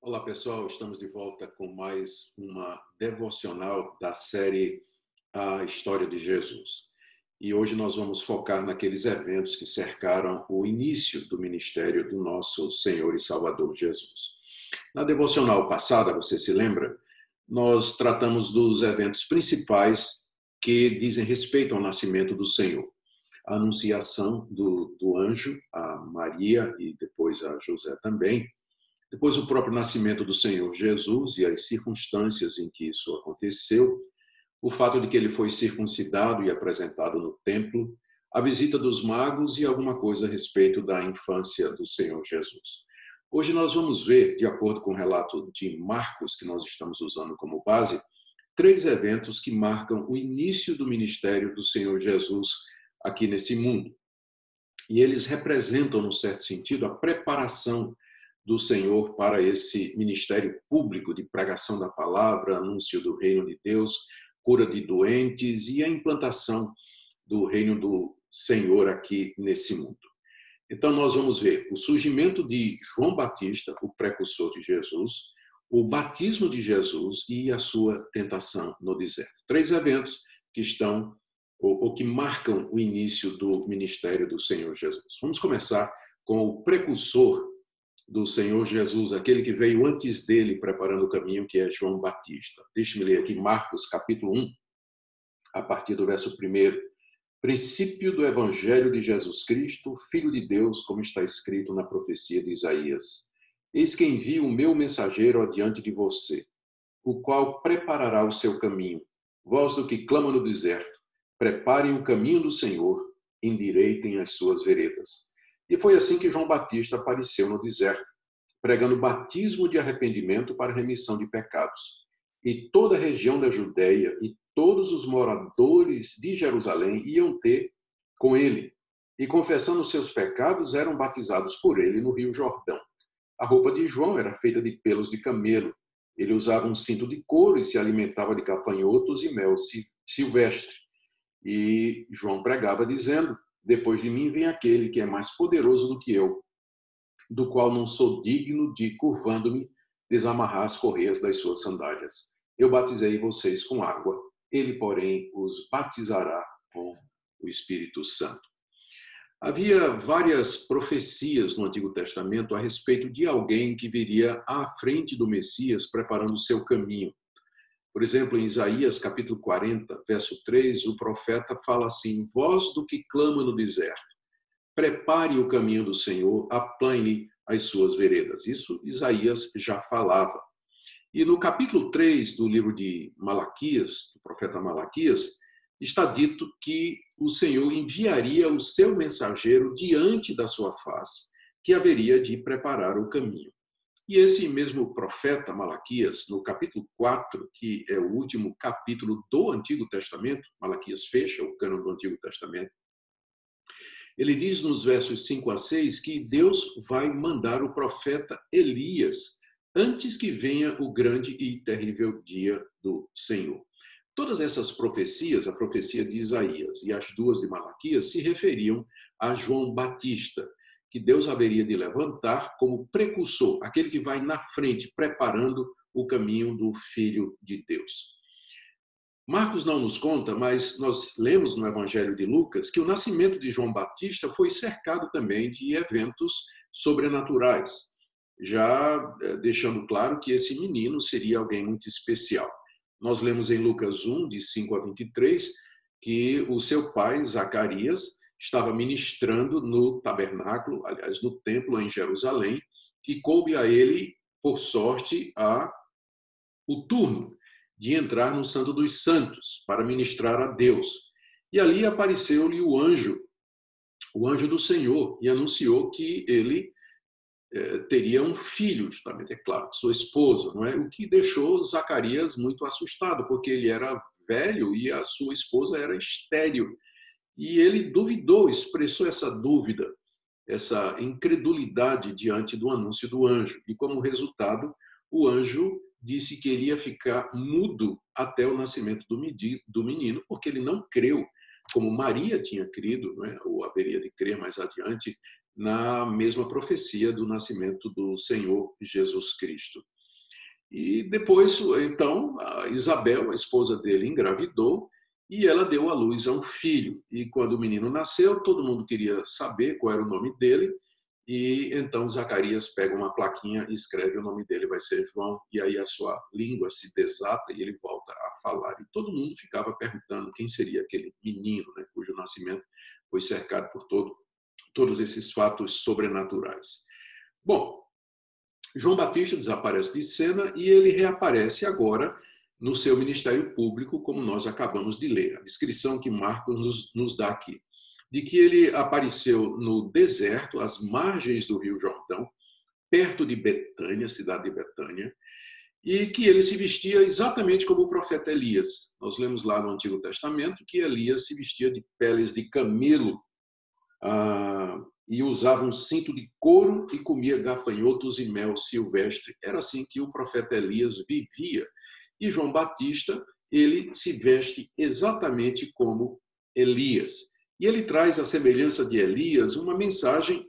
Olá pessoal, estamos de volta com mais uma devocional da série A História de Jesus. E hoje nós vamos focar naqueles eventos que cercaram o início do ministério do nosso Senhor e Salvador Jesus. Na devocional passada, você se lembra, nós tratamos dos eventos principais que dizem respeito ao nascimento do Senhor. A anunciação do, do anjo a Maria e depois a José também, depois, o próprio nascimento do Senhor Jesus e as circunstâncias em que isso aconteceu, o fato de que ele foi circuncidado e apresentado no templo, a visita dos magos e alguma coisa a respeito da infância do Senhor Jesus. Hoje nós vamos ver, de acordo com o relato de Marcos, que nós estamos usando como base, três eventos que marcam o início do ministério do Senhor Jesus aqui nesse mundo. E eles representam, no certo sentido, a preparação do Senhor para esse ministério público de pregação da palavra, anúncio do reino de Deus, cura de doentes e a implantação do reino do Senhor aqui nesse mundo. Então, nós vamos ver o surgimento de João Batista, o precursor de Jesus, o batismo de Jesus e a sua tentação no deserto. Três eventos que estão ou, ou que marcam o início do ministério do Senhor Jesus. Vamos começar com o precursor do Senhor Jesus, aquele que veio antes dele preparando o caminho, que é João Batista. Deixe-me ler aqui Marcos capítulo 1, a partir do verso 1. Princípio do Evangelho de Jesus Cristo, Filho de Deus, como está escrito na profecia de Isaías. Eis que envio o meu mensageiro adiante de você, o qual preparará o seu caminho. Vós do que clama no deserto, preparem o caminho do Senhor, endireitem as suas veredas. E foi assim que João Batista apareceu no deserto, pregando batismo de arrependimento para remissão de pecados. E toda a região da Judéia e todos os moradores de Jerusalém iam ter com ele, e confessando seus pecados, eram batizados por ele no Rio Jordão. A roupa de João era feita de pelos de camelo. Ele usava um cinto de couro e se alimentava de capanhotos e mel silvestre. E João pregava dizendo: depois de mim vem aquele que é mais poderoso do que eu, do qual não sou digno de, curvando-me, desamarrar as correias das suas sandálias. Eu batizei vocês com água, ele, porém, os batizará com o Espírito Santo. Havia várias profecias no Antigo Testamento a respeito de alguém que viria à frente do Messias preparando seu caminho. Por exemplo, em Isaías capítulo 40, verso 3, o profeta fala assim: Voz do que clama no deserto, prepare o caminho do Senhor, aplane as suas veredas. Isso Isaías já falava. E no capítulo 3 do livro de Malaquias, do profeta Malaquias, está dito que o Senhor enviaria o seu mensageiro diante da sua face, que haveria de preparar o caminho. E esse mesmo profeta Malaquias, no capítulo 4, que é o último capítulo do Antigo Testamento, Malaquias fecha o cano do Antigo Testamento, ele diz nos versos 5 a 6 que Deus vai mandar o profeta Elias antes que venha o grande e terrível dia do Senhor. Todas essas profecias, a profecia de Isaías e as duas de Malaquias, se referiam a João Batista, que Deus haveria de levantar como precursor, aquele que vai na frente, preparando o caminho do Filho de Deus. Marcos não nos conta, mas nós lemos no Evangelho de Lucas que o nascimento de João Batista foi cercado também de eventos sobrenaturais, já eh, deixando claro que esse menino seria alguém muito especial. Nós lemos em Lucas 1, de 5 a 23, que o seu pai, Zacarias, estava ministrando no tabernáculo, aliás, no templo em Jerusalém, e coube a ele, por sorte, a o turno de entrar no Santo dos Santos para ministrar a Deus. E ali apareceu-lhe o anjo, o anjo do Senhor, e anunciou que ele eh, teria um filho, justamente, é claro, sua esposa, não é? O que deixou Zacarias muito assustado, porque ele era velho e a sua esposa era estéril. E ele duvidou, expressou essa dúvida, essa incredulidade diante do anúncio do anjo. E como resultado, o anjo disse que iria ficar mudo até o nascimento do menino, porque ele não creu, como Maria tinha crido, é? ou haveria de crer mais adiante, na mesma profecia do nascimento do Senhor Jesus Cristo. E depois, então, Isabel, a esposa dele, engravidou e ela deu à luz a um filho. E quando o menino nasceu, todo mundo queria saber qual era o nome dele. E então Zacarias pega uma plaquinha e escreve o nome dele, vai ser João, e aí a sua língua se desata e ele volta a falar. E todo mundo ficava perguntando quem seria aquele menino, né, cujo nascimento foi cercado por todo, todos esses fatos sobrenaturais. Bom, João Batista desaparece de cena e ele reaparece agora no seu ministério público, como nós acabamos de ler. A descrição que Marcos nos, nos dá aqui de que ele apareceu no deserto, às margens do Rio Jordão, perto de Betânia, cidade de Betânia, e que ele se vestia exatamente como o profeta Elias. Nós lemos lá no Antigo Testamento que Elias se vestia de peles de camelo ah, e usava um cinto de couro e comia gafanhotos e mel silvestre. Era assim que o profeta Elias vivia. E João Batista, ele se veste exatamente como Elias. E ele traz a semelhança de Elias uma mensagem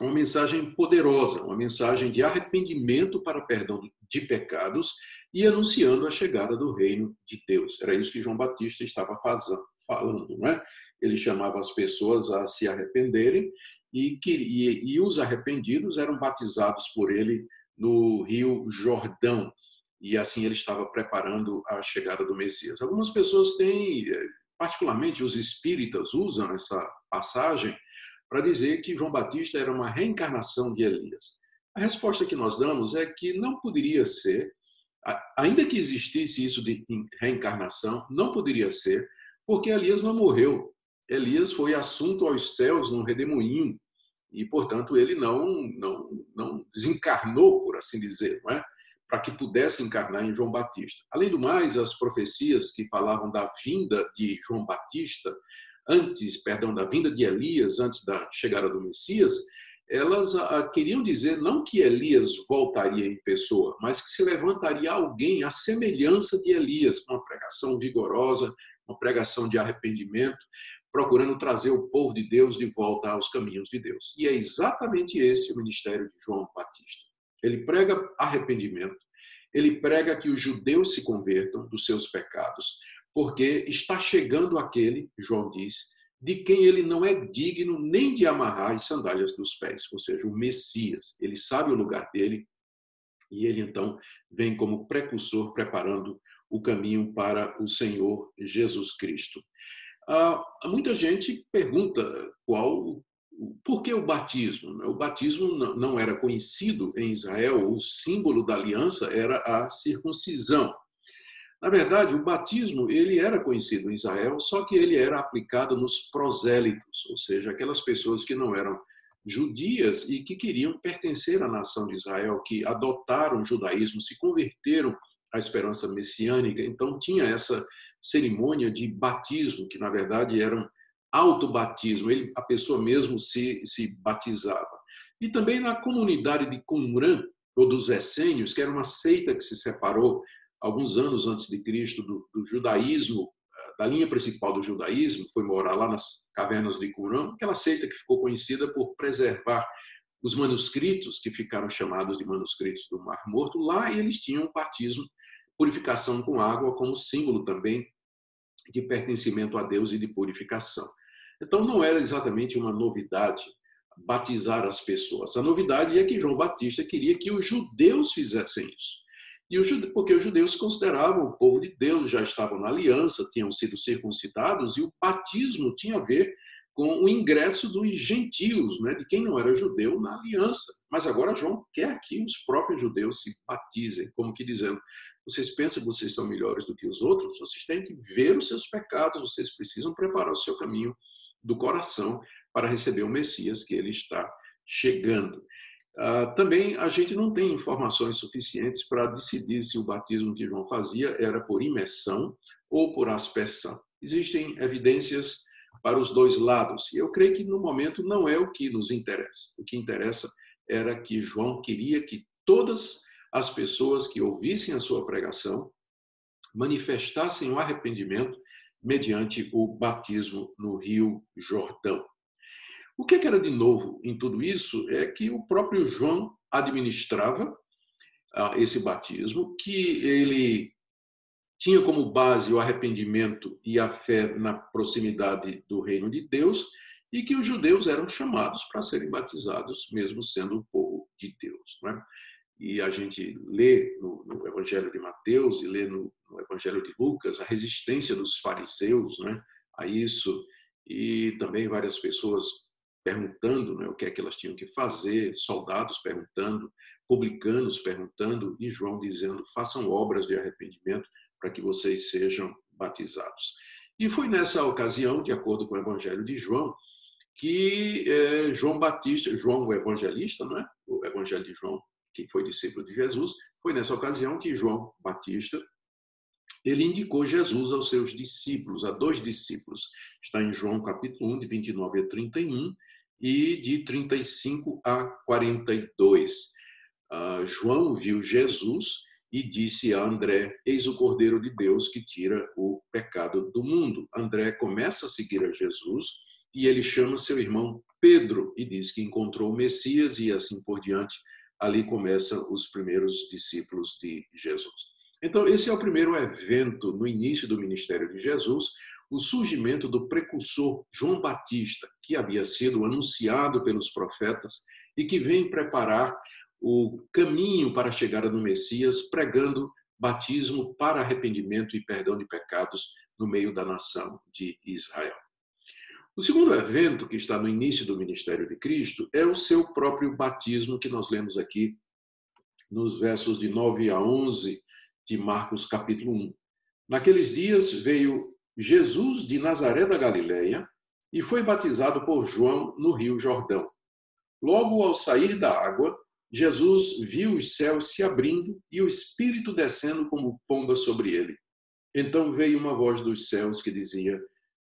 uma mensagem poderosa, uma mensagem de arrependimento para perdão de pecados e anunciando a chegada do reino de Deus. Era isso que João Batista estava fazendo, falando, não é? Ele chamava as pessoas a se arrependerem e, e, e os arrependidos eram batizados por ele no Rio Jordão. E assim ele estava preparando a chegada do Messias. Algumas pessoas têm eh, particularmente os espíritas usam essa passagem para dizer que João Batista era uma reencarnação de Elias. A resposta que nós damos é que não poderia ser, ainda que existisse isso de reencarnação, não poderia ser, porque Elias não morreu. Elias foi assunto aos céus num redemoinho e, portanto, ele não, não, não desencarnou, por assim dizer, não é? Para que pudesse encarnar em João Batista. Além do mais, as profecias que falavam da vinda de João Batista, antes, perdão, da vinda de Elias, antes da chegada do Messias, elas ah, queriam dizer não que Elias voltaria em pessoa, mas que se levantaria alguém à semelhança de Elias, com uma pregação vigorosa, uma pregação de arrependimento, procurando trazer o povo de Deus de volta aos caminhos de Deus. E é exatamente esse o ministério de João Batista. Ele prega arrependimento, ele prega que os judeus se convertam dos seus pecados, porque está chegando aquele, João diz, de quem ele não é digno nem de amarrar as sandálias dos pés, ou seja, o Messias. Ele sabe o lugar dele e ele então vem como precursor preparando o caminho para o Senhor Jesus Cristo. Ah, muita gente pergunta qual por que o batismo? O batismo não era conhecido em Israel, o símbolo da aliança era a circuncisão. Na verdade, o batismo ele era conhecido em Israel, só que ele era aplicado nos prosélitos, ou seja, aquelas pessoas que não eram judias e que queriam pertencer à nação de Israel, que adotaram o judaísmo, se converteram à esperança messiânica. Então tinha essa cerimônia de batismo, que na verdade eram autobatismo, ele, a pessoa mesmo se, se batizava. E também na comunidade de Qumran, ou dos essênios, que era uma seita que se separou alguns anos antes de Cristo do, do judaísmo, eh, da linha principal do judaísmo, foi morar lá nas cavernas de Qumran, aquela seita que ficou conhecida por preservar os manuscritos, que ficaram chamados de manuscritos do Mar Morto, lá eles tinham batismo, purificação com água, como símbolo também de pertencimento a Deus e de purificação. Então, não era exatamente uma novidade batizar as pessoas. A novidade é que João Batista queria que os judeus fizessem isso. E os judeus, porque os judeus se consideravam o povo de Deus, já estavam na aliança, tinham sido circuncidados, e o batismo tinha a ver com o ingresso dos gentios, né, de quem não era judeu na aliança. Mas agora João quer que os próprios judeus se batizem, como que dizendo: vocês pensam que vocês são melhores do que os outros? Vocês têm que ver os seus pecados, vocês precisam preparar o seu caminho do coração para receber o Messias que ele está chegando. Uh, também a gente não tem informações suficientes para decidir se o batismo que João fazia era por imersão ou por aspersão. Existem evidências para os dois lados, e eu creio que no momento não é o que nos interessa. O que interessa era que João queria que todas as pessoas que ouvissem a sua pregação manifestassem o arrependimento mediante o batismo no Rio Jordão. O que era de novo em tudo isso é que o próprio João administrava ah, esse batismo, que ele tinha como base o arrependimento e a fé na proximidade do reino de Deus e que os judeus eram chamados para serem batizados, mesmo sendo o povo de Deus. Não é? E a gente lê no, no Evangelho de Mateus e lê no, no, Evangelho de Lucas a resistência dos fariseus é? a isso, e também várias pessoas perguntando né, o que é que elas tinham que fazer, soldados perguntando, publicanos perguntando, e João dizendo: façam obras de arrependimento para que vocês sejam batizados. E foi nessa ocasião, de acordo com o Evangelho de João, que é, João Batista, João o evangelista, não é? o Evangelho de João, que foi discípulo de Jesus, foi nessa ocasião que João Batista ele indicou Jesus aos seus discípulos, a dois discípulos. Está em João capítulo 1, de 29 a 31 e de 35 a 42. Uh, João viu Jesus e disse a André: Eis o Cordeiro de Deus que tira o pecado do mundo. André começa a seguir a Jesus e ele chama seu irmão Pedro e diz que encontrou o Messias e assim por diante. Ali começam os primeiros discípulos de Jesus. Então, esse é o primeiro evento no início do ministério de Jesus, o surgimento do precursor João Batista, que havia sido anunciado pelos profetas e que vem preparar o caminho para a chegada do Messias, pregando batismo para arrependimento e perdão de pecados no meio da nação de Israel. O segundo evento que está no início do ministério de Cristo é o seu próprio batismo, que nós lemos aqui nos versos de 9 a 11 de Marcos, capítulo 1. Naqueles dias veio Jesus de Nazaré da Galileia e foi batizado por João no rio Jordão. Logo ao sair da água, Jesus viu os céus se abrindo e o Espírito descendo como pomba sobre ele. Então veio uma voz dos céus que dizia: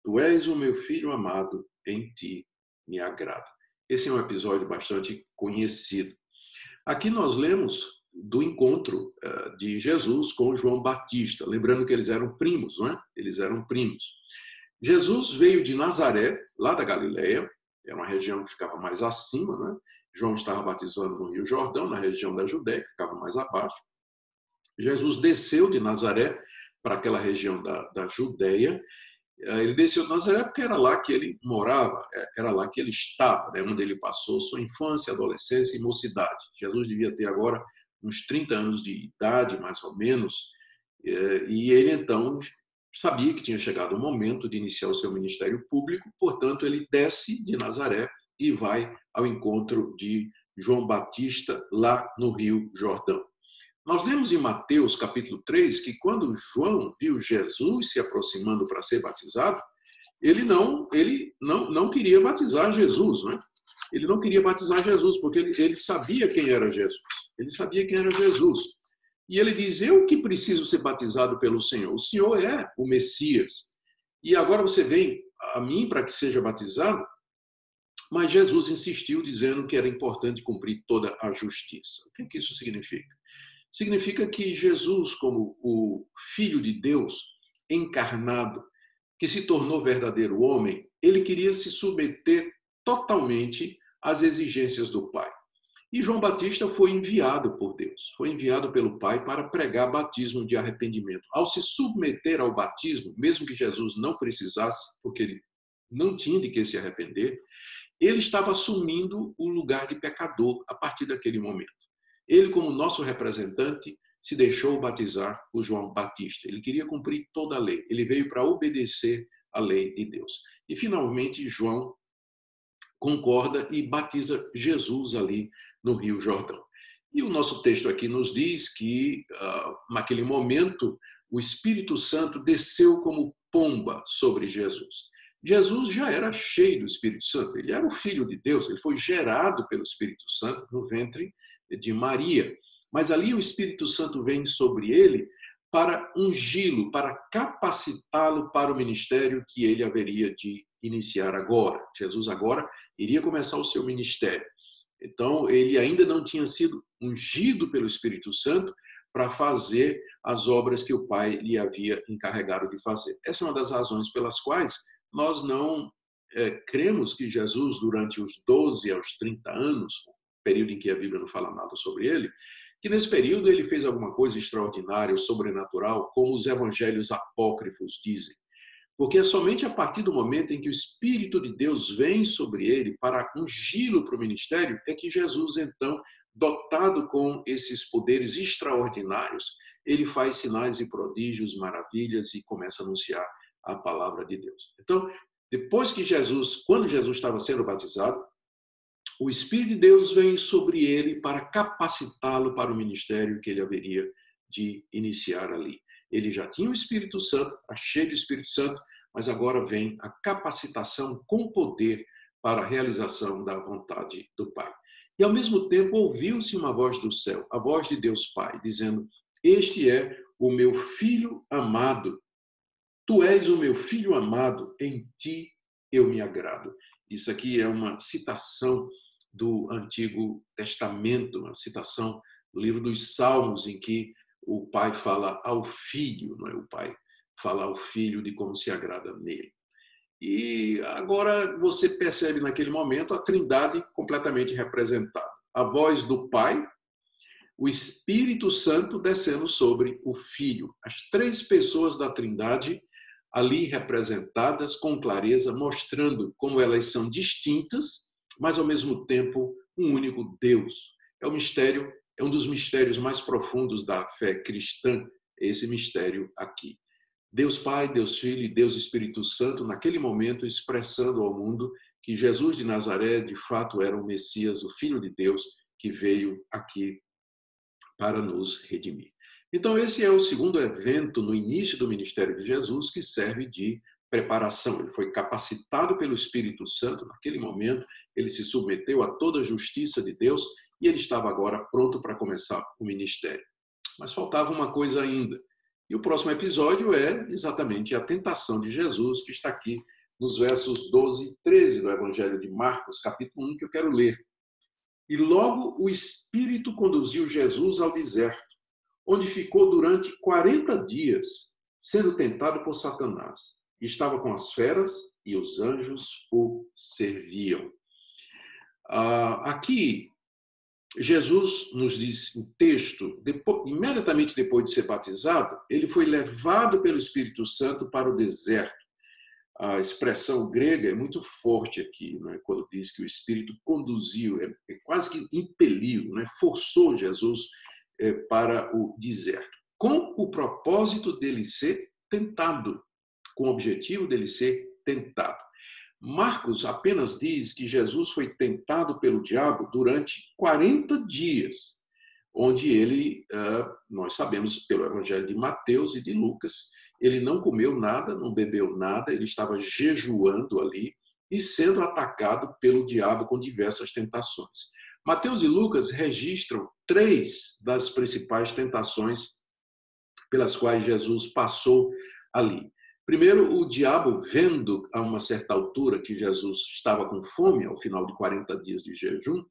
Tu és o meu filho amado, em ti me agrado. Esse é um episódio bastante conhecido. Aqui nós lemos do encontro eh, de Jesus com João Batista, lembrando que eles eram primos, não é? Eles eram primos. Jesus veio de Nazaré, lá da Galileia, é uma região que ficava mais acima, né? João estava batizando no Rio Jordão, na região da Judéia, que ficava mais abaixo. Jesus desceu de Nazaré para aquela região da, da Judéia ele desceu de Nazaré porque era lá que ele morava, eh, era lá que ele estava, né, onde ele passou sua infância, adolescência e mocidade. Jesus devia ter agora uns 30 anos de idade, mais ou menos, eh, e ele então sabia que tinha chegado o momento de iniciar o seu ministério público, portanto, ele desce de Nazaré e vai ao encontro de João Batista lá no Rio Jordão. Nós vemos em Mateus capítulo 3 que quando João viu Jesus se aproximando para ser batizado, ele não, ele não, não queria batizar Jesus, né? Ele não queria batizar Jesus, porque ele, ele sabia quem era Jesus. Ele sabia quem era Jesus. E ele diz: Eu que preciso ser batizado pelo Senhor. O Senhor é o Messias. E agora você vem a mim para que seja batizado? Mas Jesus insistiu, dizendo que era importante cumprir toda a justiça. O que, é que isso significa? Significa que Jesus, como o Filho de Deus encarnado, que se tornou verdadeiro homem, ele queria se submeter totalmente às exigências do Pai. E João Batista foi enviado por Deus, foi enviado pelo Pai para pregar batismo de arrependimento. Ao se submeter ao batismo, mesmo que Jesus não precisasse, porque ele não tinha de que se arrepender, ele estava assumindo o lugar de pecador a partir daquele momento. Ele, como nosso representante, se deixou batizar por João Batista. Ele queria cumprir toda a lei. Ele veio para obedecer à lei de Deus. E, finalmente, João concorda e batiza Jesus ali no Rio Jordão. E o nosso texto aqui nos diz que, uh, naquele momento, o Espírito Santo desceu como pomba sobre Jesus. Jesus já era cheio do Espírito Santo, ele era o Filho de Deus, ele foi gerado pelo Espírito Santo no ventre de Maria. Mas ali o Espírito Santo vem sobre ele para ungí-lo, para capacitá-lo para o ministério que ele haveria de iniciar agora. Jesus agora iria começar o seu ministério. Então, ele ainda não tinha sido ungido pelo Espírito Santo para fazer as obras que o Pai lhe havia encarregado de fazer. Essa é uma das razões pelas quais nós não é, cremos que Jesus, durante os 12 aos 30 anos, período em que a Bíblia não fala nada sobre ele, que nesse período ele fez alguma coisa extraordinária ou sobrenatural, como os evangelhos apócrifos dizem. Porque é somente a partir do momento em que o Espírito de Deus vem sobre ele para ungí-lo para o ministério, é que Jesus, então, dotado com esses poderes extraordinários, ele faz sinais e prodígios, maravilhas e começa a anunciar a palavra de Deus. Então, depois que Jesus, quando Jesus estava sendo batizado, o Espírito de Deus vem sobre ele para capacitá-lo para o ministério que ele haveria de iniciar ali. Ele já tinha o Espírito Santo, cheio do Espírito Santo, mas agora vem a capacitação com poder para a realização da vontade do Pai. E ao mesmo tempo ouviu-se uma voz do céu, a voz de Deus Pai, dizendo: Este é o meu filho amado. Tu és o meu filho amado, em ti eu me agrado. Isso aqui é uma citação do Antigo Testamento, uma citação do livro dos Salmos, em que o pai fala ao filho, não é? O pai fala ao filho de como se agrada nele. E agora você percebe naquele momento a Trindade completamente representada. A voz do Pai, o Espírito Santo descendo sobre o Filho. As três pessoas da Trindade ali representadas com clareza, mostrando como elas são distintas, mas ao mesmo tempo um único Deus. É um mistério, é um dos mistérios mais profundos da fé cristã, esse mistério aqui. Deus Pai, Deus Filho e Deus Espírito Santo, naquele momento, expressando ao mundo que Jesus de Nazaré, de fato, era o Messias, o Filho de Deus, que veio aqui para nos redimir. Então, esse é o segundo evento no início do ministério de Jesus que serve de preparação. Ele foi capacitado pelo Espírito Santo naquele momento, ele se submeteu a toda a justiça de Deus e ele estava agora pronto para começar o ministério. Mas faltava uma coisa ainda. E o próximo episódio é exatamente a tentação de Jesus, que está aqui nos versos 12 e 13 do Evangelho de Marcos, capítulo 1, que eu quero ler. E logo o Espírito conduziu Jesus ao deserto, onde ficou durante 40 dias, sendo tentado por Satanás. Estava com as feras e os anjos o serviam. Ah, aqui, Jesus nos diz um texto, depois, imediatamente depois de ser batizado, ele foi levado pelo Espírito Santo para o deserto. A expressão grega é muito forte aqui, né? quando diz que o Espírito conduziu, é, é quase que impeliu, né? forçou Jesus para o deserto, com o propósito dele ser tentado, com o objetivo dele ser tentado. Marcos apenas diz que Jesus foi tentado pelo diabo durante 40 dias, onde ele, nós sabemos pelo Evangelho de Mateus e de Lucas, ele não comeu nada, não bebeu nada, ele estava jejuando ali e sendo atacado pelo diabo com diversas tentações. Mateus e Lucas registram três das principais tentações pelas quais Jesus passou ali. Primeiro, o diabo, vendo a uma certa altura que Jesus estava com fome, ao final de 40 dias de jejum,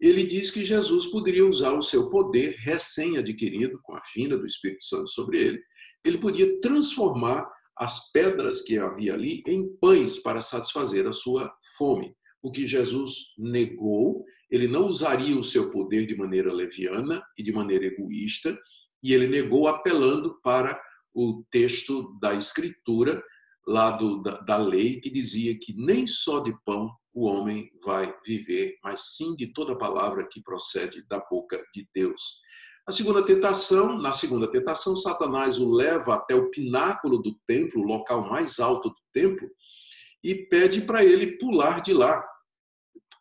ele diz que Jesus poderia usar o seu poder recém-adquirido, com a fina do Espírito Santo sobre ele, ele podia transformar as pedras que havia ali em pães para satisfazer a sua fome. O que Jesus negou, ele não usaria o seu poder de maneira leviana e de maneira egoísta, e ele negou apelando para o texto da Escritura, lá do, da, da lei, que dizia que nem só de pão o homem vai viver, mas sim de toda palavra que procede da boca de Deus. A segunda tentação, na segunda tentação, Satanás o leva até o pináculo do templo, o local mais alto do templo, e pede para ele pular de lá.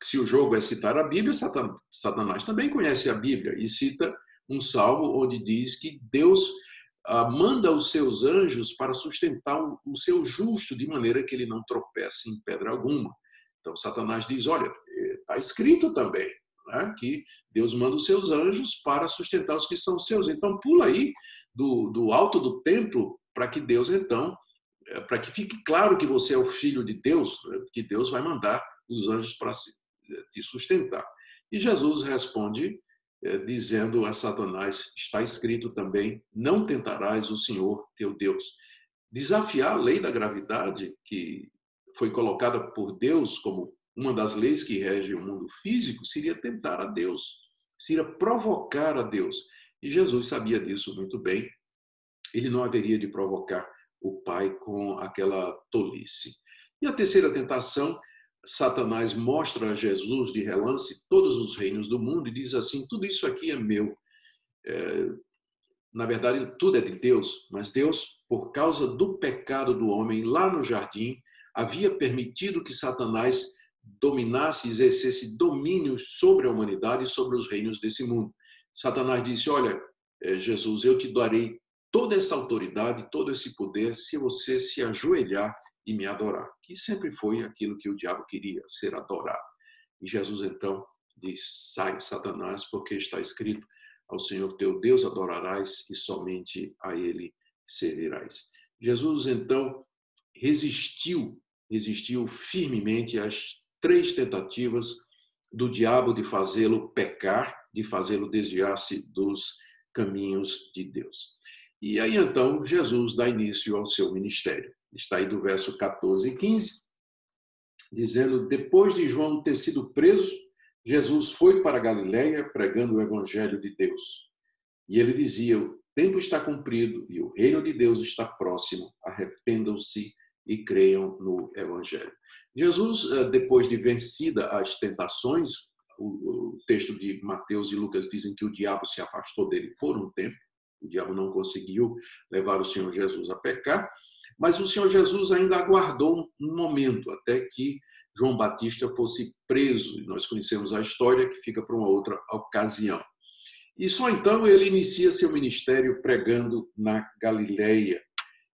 Se o jogo é citar a Bíblia, Satanás também conhece a Bíblia e cita um salmo onde diz que Deus ah, manda os seus anjos para sustentar o seu justo, de maneira que ele não tropece em pedra alguma. Então, Satanás diz: olha, está escrito também né, que Deus manda os seus anjos para sustentar os que são seus. Então, pula aí do, do alto do templo para que Deus, então, eh, para que fique claro que você é o filho de Deus, né, que Deus vai mandar os anjos para eh, te sustentar. E Jesus responde é, dizendo a Satanás: está escrito também, não tentarás o Senhor teu Deus. Desafiar a lei da gravidade, que foi colocada por Deus como uma das leis que rege o mundo físico, seria tentar a Deus, seria provocar a Deus. E Jesus sabia disso muito bem. Ele não haveria de provocar o Pai com aquela tolice. E a terceira tentação, Satanás mostra a Jesus de relance todos os reinos do mundo e diz assim: tudo isso aqui é meu. É, na verdade, tudo é de Deus, mas Deus, por causa do pecado do homem lá no jardim, havia permitido que Satanás dominasse, exercesse domínio sobre a humanidade e sobre os reinos desse mundo. Satanás disse: Olha, eh, Jesus, eu te darei toda essa autoridade, todo esse poder, se você se ajoelhar e me adorar. Que sempre foi aquilo que o diabo queria, ser adorado. E Jesus então diz: Sai, Satanás, porque está escrito: Ao Senhor teu Deus adorarás e somente a ele servirás. Jesus então resistiu, resistiu firmemente às três tentativas do diabo de fazê-lo pecar, de fazê-lo desviar-se dos caminhos de Deus. E aí então Jesus dá início ao seu ministério. Está aí do verso 14 e 15, dizendo: Depois de João ter sido preso, Jesus foi para Galiléia pregando o evangelho de Deus. E ele dizia: O tempo está cumprido e o reino de Deus está próximo. Arrependam-se e creiam no evangelho. Jesus, eh, depois de vencida as tentações, o texto de Mateus e Lucas dizem que o diabo se afastou dele por um tempo, o diabo não conseguiu levar o Senhor Jesus a pecar, mas o Senhor Jesus ainda aguardou um momento até que João Batista fosse preso. Nós conhecemos a história que fica para uma outra ocasião. E só então ele inicia seu ministério pregando na Galileia.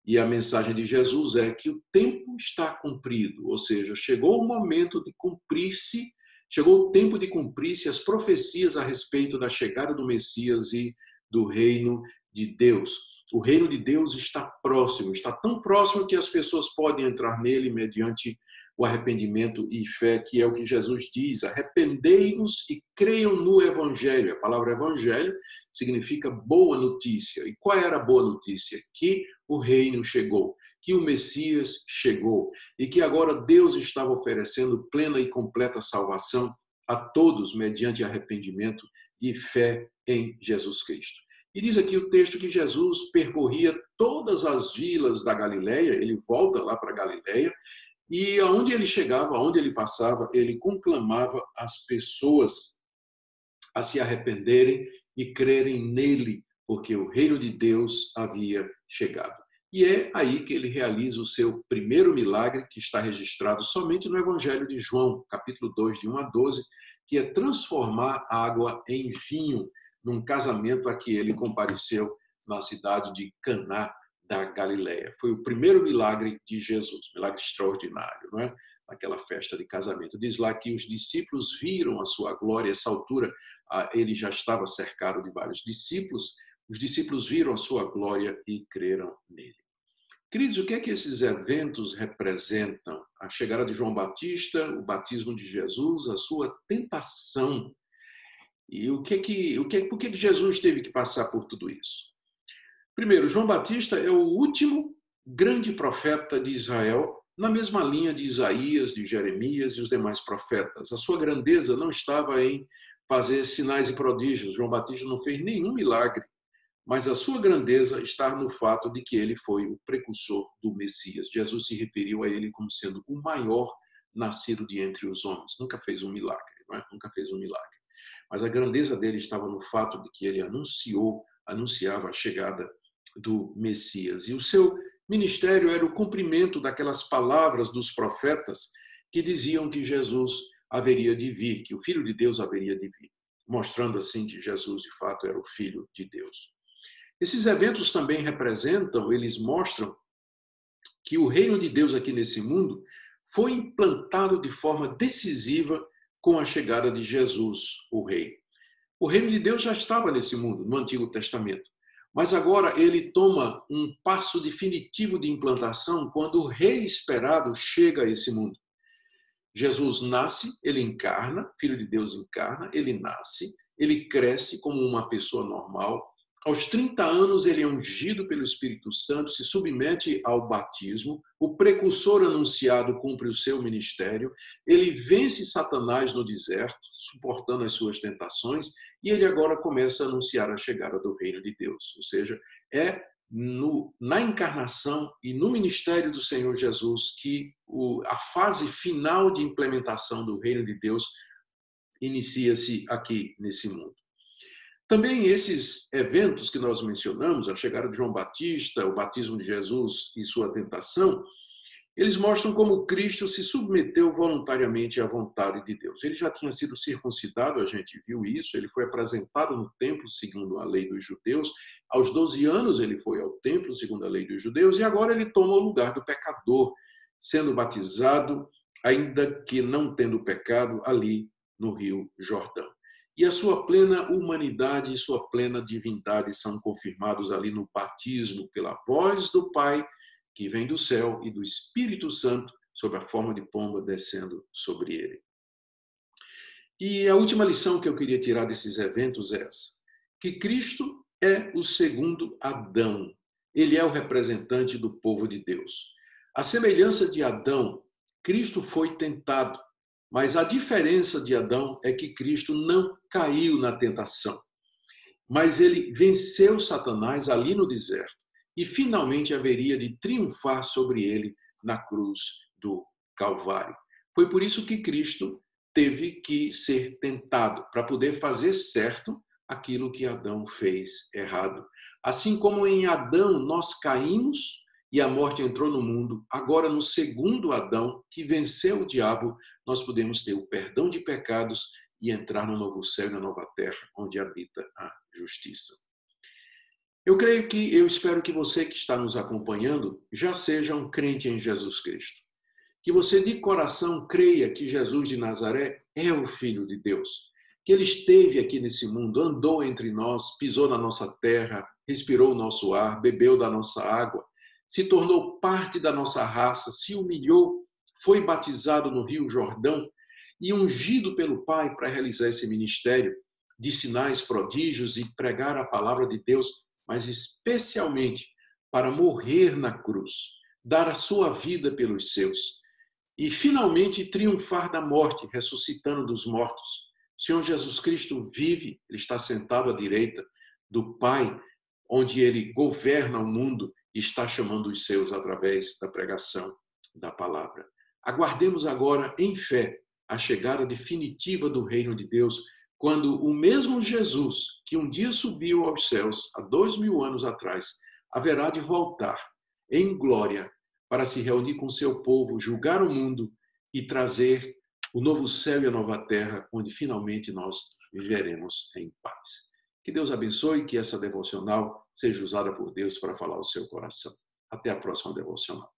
E a mensagem de Jesus é que o tempo está cumprido, ou seja, chegou o momento de cumprir-se, chegou o tempo de cumprir-se as profecias a respeito da chegada do Messias e do reino de Deus. O reino de Deus está próximo, está tão próximo que as pessoas podem entrar nele mediante o arrependimento e fé, que é o que Jesus diz: arrependei-vos e creiam no Evangelho. A palavra Evangelho significa boa notícia. E qual era a boa notícia? Que o reino chegou, que o Messias chegou e que agora Deus estava oferecendo plena e completa salvação a todos mediante arrependimento e fé em Jesus Cristo. E diz aqui o texto que Jesus percorria todas as vilas da Galileia, ele volta lá para Galileia, e aonde ele chegava, aonde ele passava, ele conclamava as pessoas a se arrependerem e crerem nele, porque o reino de Deus havia chegado. E é aí que ele realiza o seu primeiro milagre, que está registrado somente no Evangelho de João, capítulo 2, de 1 a 12, que é transformar água em vinho, num casamento a que ele compareceu na cidade de Caná da Galileia. Foi o primeiro milagre de Jesus, milagre extraordinário, não é? Naquela festa de casamento. Diz lá que os discípulos viram a sua glória, essa altura ele já estava cercado de vários discípulos, os discípulos viram a sua glória e creram nele. Queridos, o que é que esses eventos representam? A chegada de João Batista, o batismo de Jesus, a sua tentação. E o que é que, o que, é, por que Jesus teve que passar por tudo isso? Primeiro, João Batista é o último grande profeta de Israel, na mesma linha de Isaías, de Jeremias e os demais profetas. A sua grandeza não estava em fazer sinais e prodígios. João Batista não fez nenhum milagre mas a sua grandeza está no fato de que ele foi o precursor do Messias. Jesus se referiu a ele como sendo o maior nascido de entre os homens. Nunca fez um milagre, é? nunca fez um milagre. Mas a grandeza dele estava no fato de que ele anunciou, anunciava a chegada do Messias. E o seu ministério era o cumprimento daquelas palavras dos profetas que diziam que Jesus haveria de vir, que o Filho de Deus haveria de vir, mostrando assim que Jesus de fato era o Filho de Deus. Esses eventos também representam, eles mostram que o reino de Deus aqui nesse mundo foi implantado de forma decisiva com a chegada de Jesus, o Rei. O reino de Deus já estava nesse mundo, no Antigo Testamento, mas agora ele toma um passo definitivo de implantação quando o Rei esperado chega a esse mundo. Jesus nasce, ele encarna, Filho de Deus encarna, ele nasce, ele cresce como uma pessoa normal, Aos 30 anos, ele é ungido pelo Espírito Santo, se submete ao batismo, o precursor anunciado cumpre o seu ministério, ele vence Satanás no deserto, suportando as suas tentações, e ele agora começa a anunciar a chegada do reino de Deus. Ou seja, é no, na encarnação e no ministério do Senhor Jesus que o, a fase final de implementação do reino de Deus inicia-se aqui nesse mundo. Também esses eventos que nós mencionamos, a chegada de João Batista, o batismo de Jesus e sua tentação, eles mostram como Cristo se submeteu voluntariamente à vontade de Deus. Ele já tinha sido circuncidado, a gente viu isso, ele foi apresentado no templo segundo a lei dos judeus. Aos 12 anos ele foi ao templo segundo a lei dos judeus e agora ele toma o lugar do pecador, sendo batizado, ainda que não tendo pecado, ali no Rio Jordão e a sua plena humanidade e sua plena divindade são confirmados ali no batismo pela voz do Pai que vem do céu e do Espírito Santo sob a forma de pomba descendo sobre ele. E a última lição que eu queria tirar desses eventos é essa: que Cristo é o segundo Adão. Ele é o representante do povo de Deus. A semelhança de Adão, Cristo foi tentado, mas a diferença de Adão é que Cristo não caiu na tentação, mas ele venceu Satanás ali no deserto e finalmente haveria de triunfar sobre ele na cruz do Calvário. Foi por isso que Cristo teve que ser tentado para poder fazer certo aquilo que Adão fez errado. Assim como em Adão nós caímos e a morte entrou no mundo, agora no segundo Adão, que venceu o diabo, nós podemos ter o perdão de pecados e entrar no novo céu e na nova terra, onde habita a justiça. Eu creio que, eu espero que você que está nos acompanhando já seja um crente em Jesus Cristo. Que você de coração creia que Jesus de Nazaré é o Filho de Deus. Que ele esteve aqui nesse mundo, andou entre nós, pisou na nossa terra, respirou o nosso ar, bebeu da nossa água, se tornou parte da nossa raça, se humilhou, foi batizado no Rio Jordão e ungido pelo Pai para realizar esse ministério de sinais, prodígios e pregar a palavra de Deus, mas especialmente para morrer na cruz, dar a sua vida pelos seus e finalmente triunfar da morte, ressuscitando dos mortos. O Senhor Jesus Cristo vive, ele está sentado à direita do Pai, onde ele governa o mundo e está chamando os seus através da pregação da palavra. Aguardemos agora em fé a chegada definitiva do reino de Deus, quando o mesmo Jesus, que um dia subiu aos céus, há dois mil anos atrás, haverá de voltar em glória para se reunir com seu povo, julgar o mundo e trazer o novo céu e a nova terra, onde finalmente nós viveremos em paz. Que Deus abençoe, que essa devocional seja usada por Deus para falar o seu coração. Até a próxima devocional.